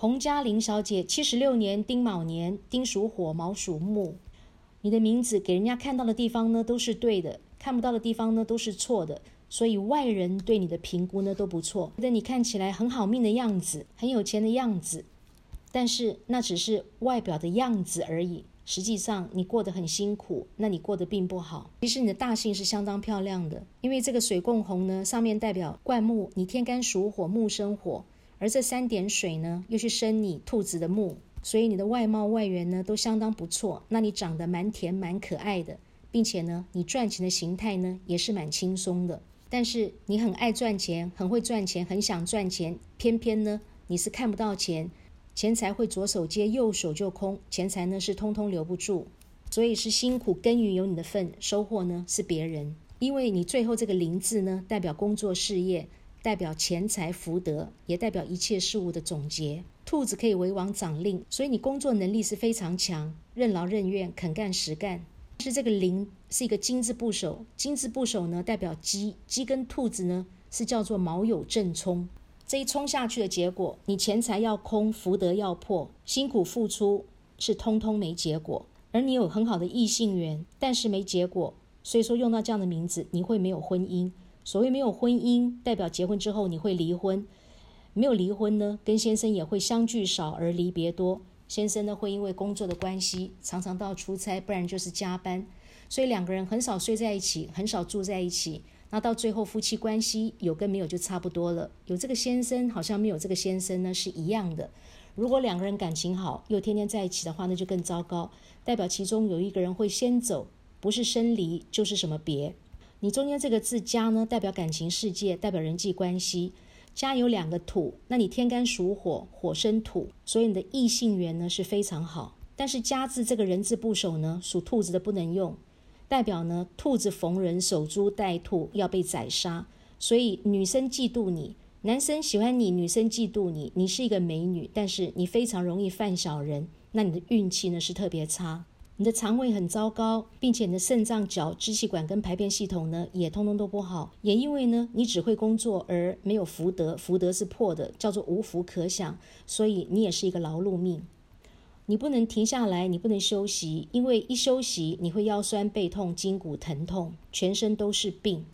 洪嘉玲小姐，七十六年丁卯年，丁属火，卯属木。你的名字给人家看到的地方呢都是对的，看不到的地方呢都是错的，所以外人对你的评估呢都不错，觉得你看起来很好命的样子，很有钱的样子。但是那只是外表的样子而已，实际上你过得很辛苦，那你过得并不好。其实你的大姓是相当漂亮的，因为这个水共红呢，上面代表灌木，你天干属火，木生火，而这三点水呢，又是生你兔子的木，所以你的外貌外缘呢都相当不错。那你长得蛮甜蛮可爱的，并且呢，你赚钱的形态呢也是蛮轻松的。但是你很爱赚钱，很会赚钱，很想赚钱，偏偏呢你是看不到钱。钱财会左手接右手就空，钱财呢是通通留不住，所以是辛苦耕耘有你的份，收获呢是别人。因为你最后这个“林”字呢，代表工作事业，代表钱财福德，也代表一切事物的总结。兔子可以为王掌令，所以你工作能力是非常强，任劳任怨，肯干实干。但是这个“林”是一个金字部首，金字部首呢代表鸡，鸡跟兔子呢是叫做卯酉正冲。这一冲下去的结果，你钱财要空，福德要破，辛苦付出是通通没结果。而你有很好的异性缘，但是没结果，所以说用到这样的名字，你会没有婚姻。所谓没有婚姻，代表结婚之后你会离婚。没有离婚呢，跟先生也会相聚少而离别多。先生呢会因为工作的关系，常常到出差，不然就是加班，所以两个人很少睡在一起，很少住在一起。那到最后，夫妻关系有跟没有就差不多了。有这个先生，好像没有这个先生呢，是一样的。如果两个人感情好，又天天在一起的话，那就更糟糕，代表其中有一个人会先走，不是生离就是什么别。你中间这个字“家”呢，代表感情世界，代表人际关系。家有两个土，那你天干属火，火生土，所以你的异性缘呢是非常好。但是“家”字这个人字部首呢，属兔子的不能用。代表呢，兔子逢人守株待兔，要被宰杀。所以女生嫉妒你，男生喜欢你，女生嫉妒你。你是一个美女，但是你非常容易犯小人，那你的运气呢是特别差。你的肠胃很糟糕，并且你的肾脏、脚、支气管跟排便系统呢也通通都不好。也因为呢，你只会工作而没有福德，福德是破的，叫做无福可享。所以你也是一个劳碌命。你不能停下来，你不能休息，因为一休息你会腰酸背痛、筋骨疼痛，全身都是病。